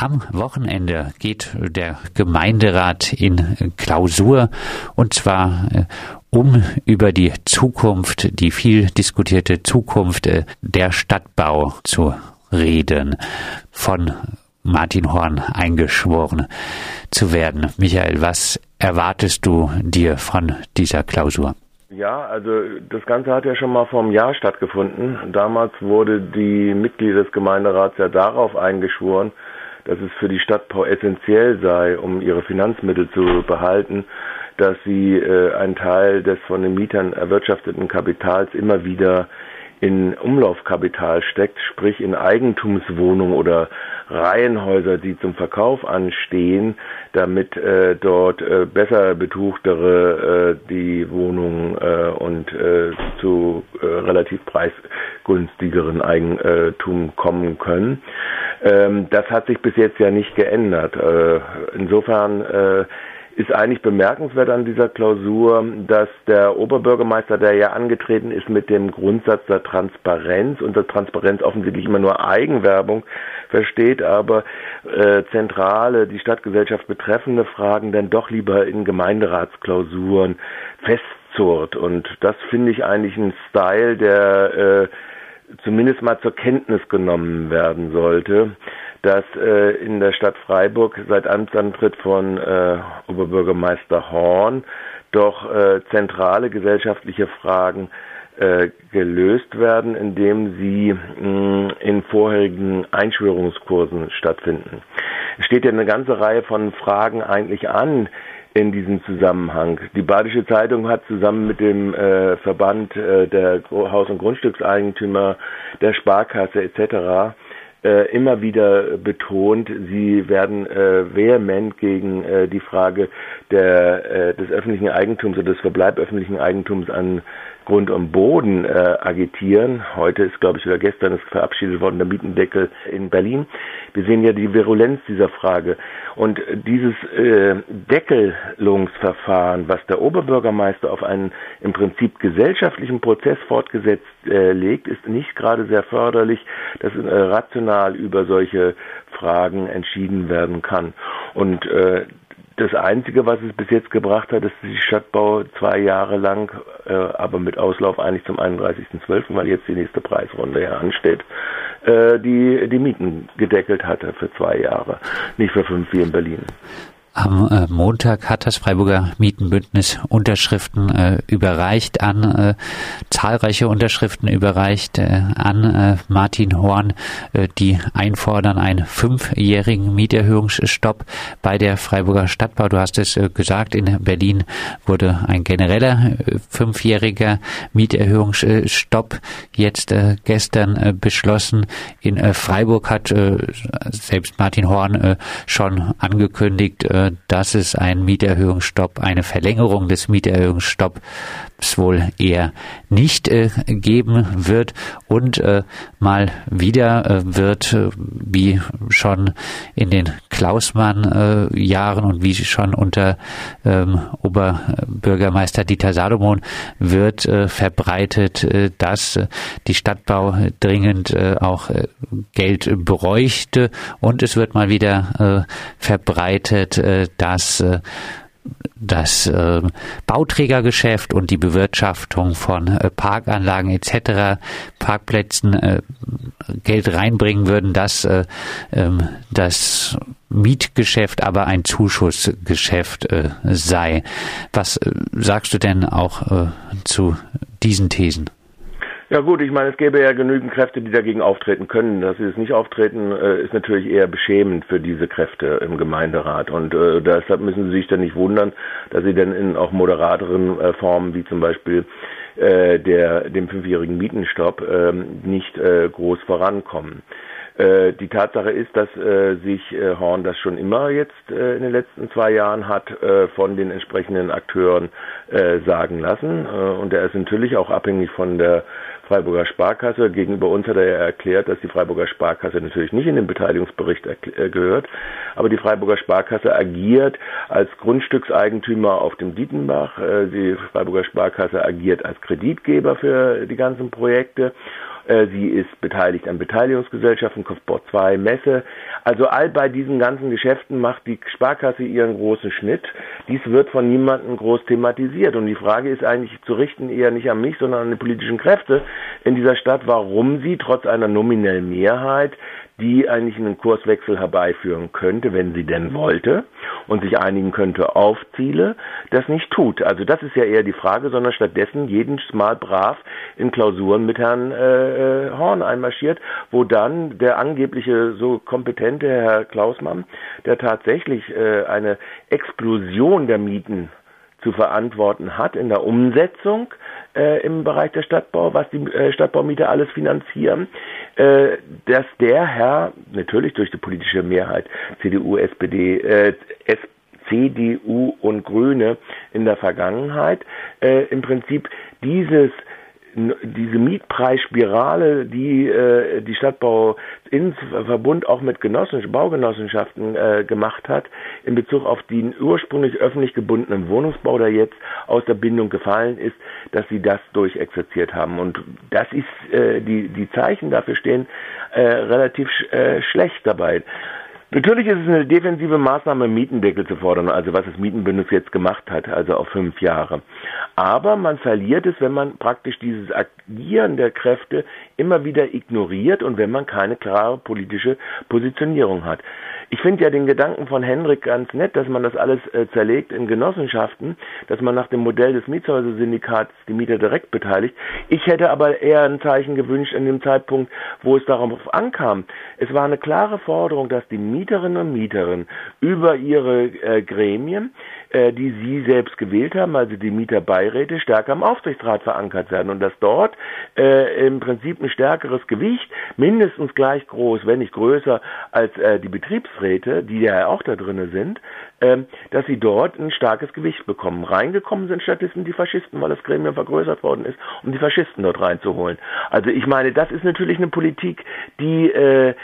Am Wochenende geht der Gemeinderat in Klausur und zwar äh, um über die Zukunft, die viel diskutierte Zukunft äh, der Stadtbau zu reden. Von Martin Horn eingeschworen zu werden. Michael, was erwartest du dir von dieser Klausur? Ja, also das Ganze hat ja schon mal vor einem Jahr stattgefunden. Damals wurde die Mitglieder des Gemeinderats ja darauf eingeschworen, dass es für die Stadtbau essentiell sei, um ihre Finanzmittel zu behalten, dass sie äh, einen Teil des von den Mietern erwirtschafteten Kapitals immer wieder in Umlaufkapital steckt, sprich in Eigentumswohnungen oder Reihenhäuser, die zum Verkauf anstehen, damit äh, dort äh, besser betuchtere äh, die Wohnungen äh, und äh, zu äh, relativ preisgünstigeren Eigentum kommen können. Ähm, das hat sich bis jetzt ja nicht geändert. Äh, insofern äh, ist eigentlich bemerkenswert an dieser Klausur, dass der Oberbürgermeister, der ja angetreten ist mit dem Grundsatz der Transparenz und der Transparenz offensichtlich immer nur Eigenwerbung versteht, aber äh, zentrale, die Stadtgesellschaft betreffende Fragen dann doch lieber in Gemeinderatsklausuren festzurrt. Und das finde ich eigentlich ein Style, der äh, zumindest mal zur Kenntnis genommen werden sollte dass äh, in der Stadt Freiburg seit Amtsantritt von äh, Oberbürgermeister Horn doch äh, zentrale gesellschaftliche Fragen äh, gelöst werden, indem sie mh, in vorherigen Einschwörungskursen stattfinden. Es steht ja eine ganze Reihe von Fragen eigentlich an in diesem Zusammenhang. Die Badische Zeitung hat zusammen mit dem äh, Verband äh, der Haus- und Grundstückseigentümer, der Sparkasse etc äh, immer wieder betont, sie werden äh, vehement gegen äh, die Frage der, äh, des öffentlichen Eigentums oder des Verbleib öffentlichen Eigentums an Grund und Boden äh, agitieren. Heute ist, glaube ich, oder gestern ist verabschiedet worden der Mietendeckel in Berlin. Wir sehen ja die Virulenz dieser Frage. Und dieses äh, Deckelungsverfahren, was der Oberbürgermeister auf einen im Prinzip gesellschaftlichen Prozess fortgesetzt äh, legt, ist nicht gerade sehr förderlich, dass äh, rational über solche Fragen entschieden werden kann. Und äh, das Einzige, was es bis jetzt gebracht hat, ist die Stadtbau zwei Jahre lang, äh, aber mit Auslauf eigentlich zum 31.12., weil jetzt die nächste Preisrunde ja ansteht, äh, die, die Mieten gedeckelt hatte für zwei Jahre, nicht für fünf wie in Berlin. Am äh, Montag hat das Freiburger Mietenbündnis Unterschriften äh, überreicht an, äh, zahlreiche Unterschriften überreicht äh, an äh, Martin Horn, die einfordern einen fünfjährigen Mieterhöhungsstopp bei der Freiburger Stadtbau. Du hast es gesagt, in Berlin wurde ein genereller fünfjähriger Mieterhöhungsstopp jetzt gestern beschlossen. In Freiburg hat selbst Martin Horn schon angekündigt, dass es einen Mieterhöhungsstopp, eine Verlängerung des Mieterhöhungsstopps wohl eher nicht äh, geben wird. Und äh, mal wieder äh, wird, äh, wie schon in den Klausmann-Jahren und wie schon unter ähm, Oberbürgermeister Dieter Salomon wird äh, verbreitet, äh, dass die Stadtbau dringend auch Geld bräuchte. Und es wird mal wieder verbreitet, dass das äh, Bauträgergeschäft und die Bewirtschaftung von äh, Parkanlagen etc., Parkplätzen äh, Geld reinbringen würden, dass äh, ähm, das Mietgeschäft aber ein Zuschussgeschäft äh, sei. Was äh, sagst du denn auch zu diesen Thesen? Ja gut, ich meine, es gäbe ja genügend Kräfte, die dagegen auftreten können. Dass sie es nicht auftreten, äh, ist natürlich eher beschämend für diese Kräfte im Gemeinderat. Und äh, deshalb müssen sie sich dann nicht wundern, dass sie dann in auch moderateren äh, Formen, wie zum Beispiel äh, der, dem fünfjährigen Mietenstopp, äh, nicht äh, groß vorankommen. Äh, die Tatsache ist, dass äh, sich äh, Horn das schon immer jetzt äh, in den letzten zwei Jahren hat äh, von den entsprechenden Akteuren äh, sagen lassen. Äh, und er ist natürlich auch abhängig von der Freiburger Sparkasse. Gegenüber uns hat er ja erklärt, dass die Freiburger Sparkasse natürlich nicht in den Beteiligungsbericht äh, gehört, aber die Freiburger Sparkasse agiert als Grundstückseigentümer auf dem Dietenbach. Äh, die Freiburger Sparkasse agiert als Kreditgeber für die ganzen Projekte. Äh, sie ist beteiligt an Beteiligungsgesellschaften, Kopfbord 2, Messe. Also all bei diesen ganzen Geschäften macht die Sparkasse ihren großen Schnitt. Dies wird von niemandem groß thematisiert. Und die Frage ist eigentlich zu richten eher nicht an mich, sondern an die politischen Kräfte in dieser Stadt, warum sie trotz einer nominellen Mehrheit die eigentlich einen Kurswechsel herbeiführen könnte, wenn sie denn wollte und sich einigen könnte auf Ziele, das nicht tut. Also das ist ja eher die Frage, sondern stattdessen jedes Mal brav in Klausuren mit Herrn äh, äh, Horn einmarschiert, wo dann der angebliche so kompetente Herr Klausmann, der tatsächlich äh, eine Explosion der Mieten zu verantworten hat in der Umsetzung äh, im Bereich der Stadtbau, was die äh, Stadtbaumieter alles finanzieren, äh, dass der Herr, natürlich durch die politische Mehrheit, CDU, SPD, äh, CDU und Grüne in der Vergangenheit, äh, im Prinzip dieses diese Mietpreisspirale, die äh, die Stadtbau in Verbund auch mit Genossen, Baugenossenschaften äh, gemacht hat, in Bezug auf den ursprünglich öffentlich gebundenen Wohnungsbau, der jetzt aus der Bindung gefallen ist, dass sie das durchexerziert haben. Und das ist, äh, die, die Zeichen dafür stehen äh, relativ äh, schlecht dabei. Natürlich ist es eine defensive Maßnahme, Mietendeckel zu fordern, also was das Mietenbündnis jetzt gemacht hat, also auf fünf Jahre. Aber man verliert es, wenn man praktisch dieses Agieren der Kräfte immer wieder ignoriert und wenn man keine klare politische Positionierung hat. Ich finde ja den Gedanken von Henrik ganz nett, dass man das alles äh, zerlegt in Genossenschaften, dass man nach dem Modell des Mietshäuser-Syndikats die Mieter direkt beteiligt. Ich hätte aber eher ein Zeichen gewünscht in dem Zeitpunkt, wo es darauf ankam. Es war eine klare Forderung, dass die Mieterinnen und Mieter über ihre äh, Gremien äh, die sie selbst gewählt haben, also die Mieterbeiräte, stärker im Aufsichtsrat verankert werden und dass dort äh, im Prinzip ein stärkeres Gewicht, mindestens gleich groß, wenn nicht größer als äh, die Betriebsräte, die ja auch da drinnen sind, ähm, dass sie dort ein starkes Gewicht bekommen. Reingekommen sind stattdessen die Faschisten, weil das Gremium vergrößert worden ist, um die Faschisten dort reinzuholen. Also ich meine, das ist natürlich eine Politik, die äh, äh,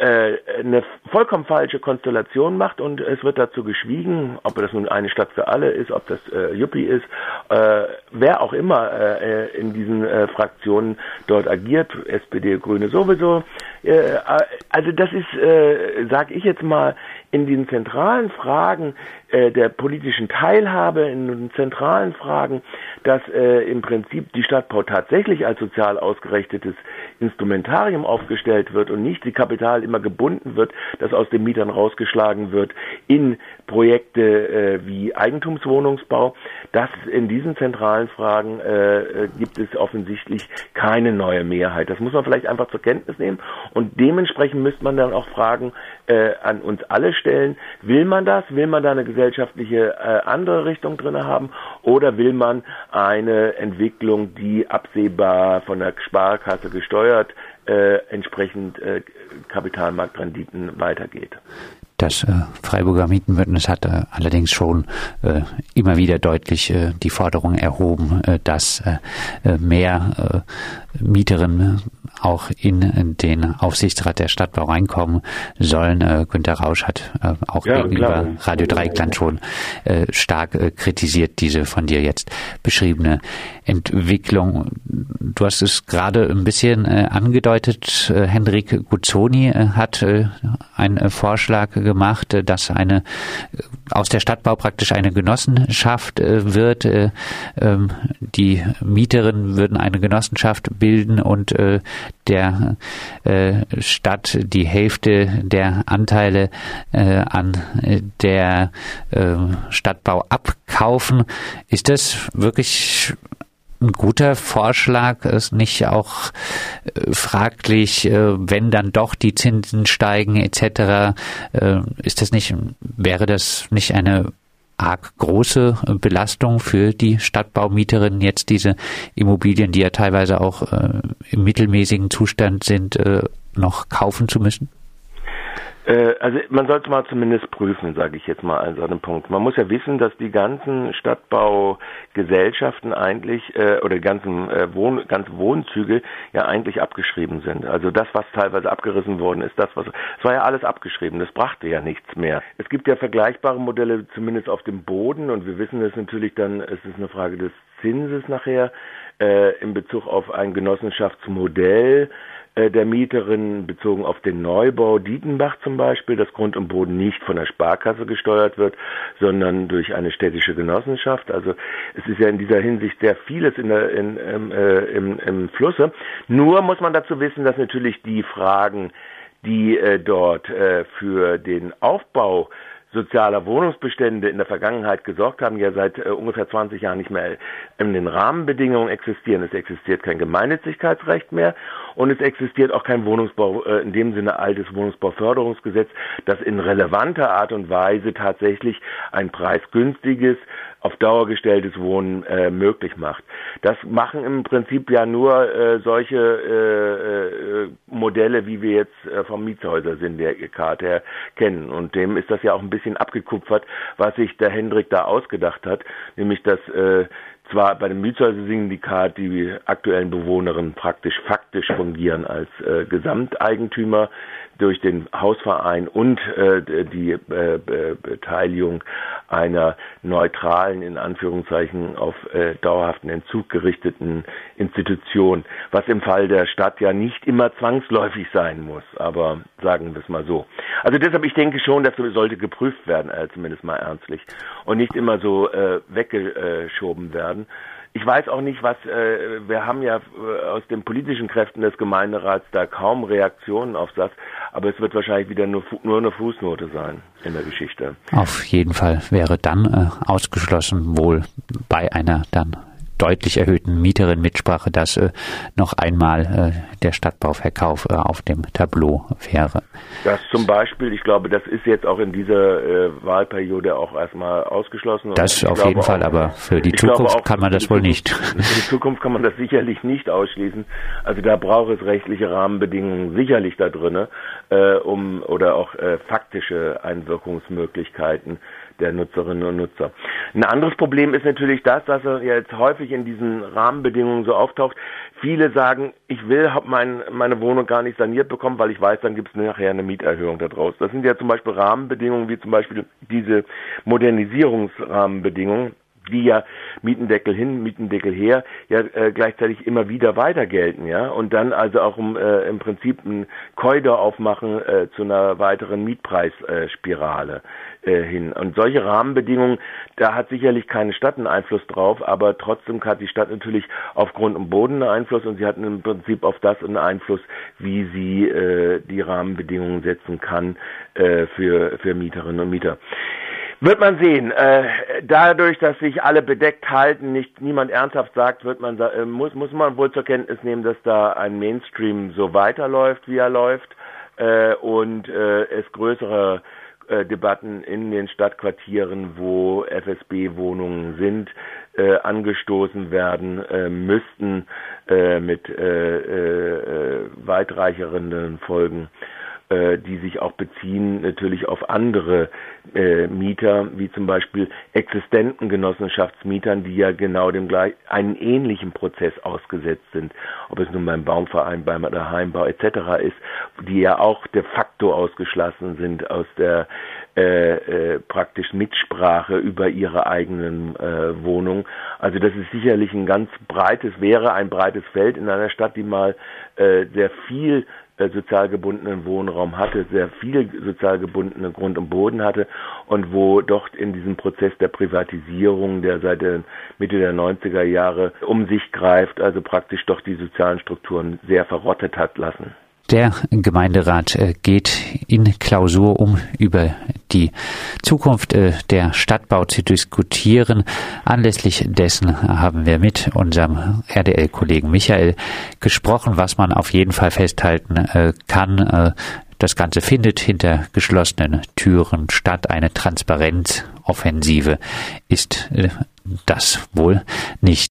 eine vollkommen falsche Konstellation macht und es wird dazu geschwiegen, ob das nun eine Stadt für alle ist, ob das äh, Juppie ist, äh, wer auch immer äh, in diesen äh, Fraktionen dort agiert, SPD, Grüne sowieso. Äh, also das ist, äh, sage ich jetzt mal, in den zentralen Fragen äh, der politischen Teilhabe, in den zentralen Fragen, dass äh, im Prinzip die Stadtbau tatsächlich als sozial ausgerichtetes Instrumentarium aufgestellt wird und nicht die Kapital immer gebunden wird, das aus den Mietern rausgeschlagen wird in Projekte äh, wie Eigentumswohnungsbau. Das in diesen zentralen Fragen äh, äh, gibt es offensichtlich keine neue Mehrheit. Das muss man vielleicht einfach zur Kenntnis nehmen und dementsprechend müsste man dann auch Fragen äh, an uns alle stellen. Will man das? Will man da eine gesellschaftliche äh, andere Richtung drin haben? Oder will man eine Entwicklung, die absehbar von der Sparkasse gesteuert äh, entsprechend äh, Kapitalmarktrenditen weitergeht? Das äh, Freiburger Mietenbündnis hat allerdings schon äh, immer wieder deutlich äh, die Forderung erhoben, dass mehr Mieterinnen auch in den Aufsichtsrat der Stadtbau reinkommen sollen. Günter Rausch hat auch ja, gegenüber. Radio Dreieckland schon stark kritisiert, diese von dir jetzt beschriebene Entwicklung. Du hast es gerade ein bisschen angedeutet. Henrik Guzzoni hat einen Vorschlag gemacht, dass eine aus der Stadtbau praktisch eine Genossenschaft wird. Ähm, die Mieterinnen würden eine Genossenschaft bilden und der äh, Stadt die Hälfte der Anteile äh, an der äh, Stadtbau abkaufen. Ist das wirklich ein guter Vorschlag? Ist nicht auch äh, fraglich, äh, wenn dann doch die Zinsen steigen etc. Äh, ist das nicht, wäre das nicht eine arg große Belastung für die Stadtbaumieterinnen, jetzt diese Immobilien, die ja teilweise auch im mittelmäßigen Zustand sind, noch kaufen zu müssen? Äh, also man sollte mal zumindest prüfen, sage ich jetzt mal an so einem Punkt. Man muss ja wissen, dass die ganzen Stadtbaugesellschaften eigentlich äh, oder die ganzen äh, Wohn ganzen Wohnzüge ja eigentlich abgeschrieben sind. Also das, was teilweise abgerissen worden ist, das was es war ja alles abgeschrieben. Das brachte ja nichts mehr. Es gibt ja vergleichbare Modelle, zumindest auf dem Boden, und wir wissen es natürlich dann. Es ist eine Frage des Zinses nachher äh, in Bezug auf ein Genossenschaftsmodell äh, der Mieterin bezogen auf den Neubau Dietenbach zum Beispiel, dass Grund und Boden nicht von der Sparkasse gesteuert wird, sondern durch eine städtische Genossenschaft. Also es ist ja in dieser Hinsicht sehr vieles in der, in, ähm, äh, im, im Flusse. Nur muss man dazu wissen, dass natürlich die Fragen, die äh, dort äh, für den Aufbau sozialer Wohnungsbestände in der Vergangenheit gesorgt haben, ja seit äh, ungefähr 20 Jahren nicht mehr in den Rahmenbedingungen existieren. Es existiert kein Gemeinnützigkeitsrecht mehr und es existiert auch kein Wohnungsbau, äh, in dem Sinne altes Wohnungsbauförderungsgesetz, das in relevanter Art und Weise tatsächlich ein preisgünstiges, auf Dauer gestelltes Wohnen äh, möglich macht. Das machen im Prinzip ja nur äh, solche äh, äh, Modelle, wie wir jetzt äh, vom Mietshäuser-Syndikat her kennen. Und dem ist das ja auch ein bisschen abgekupfert, was sich der Hendrik da ausgedacht hat, nämlich dass äh, zwar bei dem Mietshäuser-Syndikat die aktuellen Bewohnerinnen praktisch faktisch fungieren als äh, Gesamteigentümer durch den Hausverein und äh, die äh, Beteiligung einer neutralen, in Anführungszeichen auf äh, dauerhaften Entzug gerichteten Institution, was im Fall der Stadt ja nicht immer zwangsläufig sein muss, aber sagen wir es mal so. Also deshalb, ich denke schon, das sollte geprüft werden, äh, zumindest mal ernstlich, und nicht immer so äh, weggeschoben werden. Ich weiß auch nicht, was, äh, wir haben ja äh, aus den politischen Kräften des Gemeinderats da kaum Reaktionen auf das, aber es wird wahrscheinlich wieder nur, nur eine Fußnote sein in der Geschichte. Auf jeden Fall wäre dann äh, ausgeschlossen wohl bei einer dann deutlich erhöhten Mieterin-Mitsprache, dass äh, noch einmal äh, der Stadtbauverkauf äh, auf dem Tableau wäre. Das zum Beispiel, ich glaube, das ist jetzt auch in dieser äh, Wahlperiode auch erstmal ausgeschlossen. Das auf jeden Fall, auch, aber für die Zukunft auch, kann man das wohl nicht. Für die Zukunft kann man das sicherlich nicht ausschließen. Also da braucht es rechtliche Rahmenbedingungen sicherlich da drinne, äh, um oder auch äh, faktische Einwirkungsmöglichkeiten der Nutzerinnen und Nutzer. Ein anderes Problem ist natürlich das, er jetzt häufig in diesen Rahmenbedingungen so auftaucht. Viele sagen, ich will mein, meine Wohnung gar nicht saniert bekommen, weil ich weiß, dann gibt es nachher eine Mieterhöhung da draus. Das sind ja zum Beispiel Rahmenbedingungen wie zum Beispiel diese Modernisierungsrahmenbedingungen die ja Mietendeckel hin, Mietendeckel her, ja äh, gleichzeitig immer wieder weiter gelten, ja, und dann also auch um, äh, im Prinzip ein Korridor aufmachen äh, zu einer weiteren Mietpreisspirale äh, hin. Und solche Rahmenbedingungen, da hat sicherlich keine Stadt einen Einfluss drauf, aber trotzdem hat die Stadt natürlich auf Grund und Boden einen Einfluss und sie hat im Prinzip auf das einen Einfluss, wie sie äh, die Rahmenbedingungen setzen kann äh, für, für Mieterinnen und Mieter. Wird man sehen. Äh, dadurch, dass sich alle bedeckt halten, nicht niemand ernsthaft sagt, wird man äh, muss muss man wohl zur Kenntnis nehmen, dass da ein Mainstream so weiterläuft, wie er läuft äh, und es größere Debatten in den Stadtquartieren, wo FSB-Wohnungen sind, angestoßen werden äh, müssten äh, mit äh, äh, weitreicheren Folgen die sich auch beziehen natürlich auf andere äh, Mieter, wie zum Beispiel existenten Genossenschaftsmietern, die ja genau dem gleich einen ähnlichen Prozess ausgesetzt sind, ob es nun beim Baumverein, beim Heimbau etc. ist, die ja auch de facto ausgeschlossen sind aus der äh, äh, praktisch Mitsprache über ihre eigenen äh, Wohnungen. Also das ist sicherlich ein ganz breites, wäre ein breites Feld in einer Stadt, die mal äh, sehr viel äh, sozial gebundenen Wohnraum hatte, sehr viel sozial gebundene Grund und Boden hatte und wo doch in diesem Prozess der Privatisierung, der seit der Mitte der 90er Jahre um sich greift, also praktisch doch die sozialen Strukturen sehr verrottet hat lassen. Der Gemeinderat äh, geht in Klausur, um über die Zukunft äh, der Stadtbau zu diskutieren. Anlässlich dessen haben wir mit unserem RDL-Kollegen Michael gesprochen, was man auf jeden Fall festhalten äh, kann. Das Ganze findet hinter geschlossenen Türen statt. Eine Transparenzoffensive ist das wohl nicht.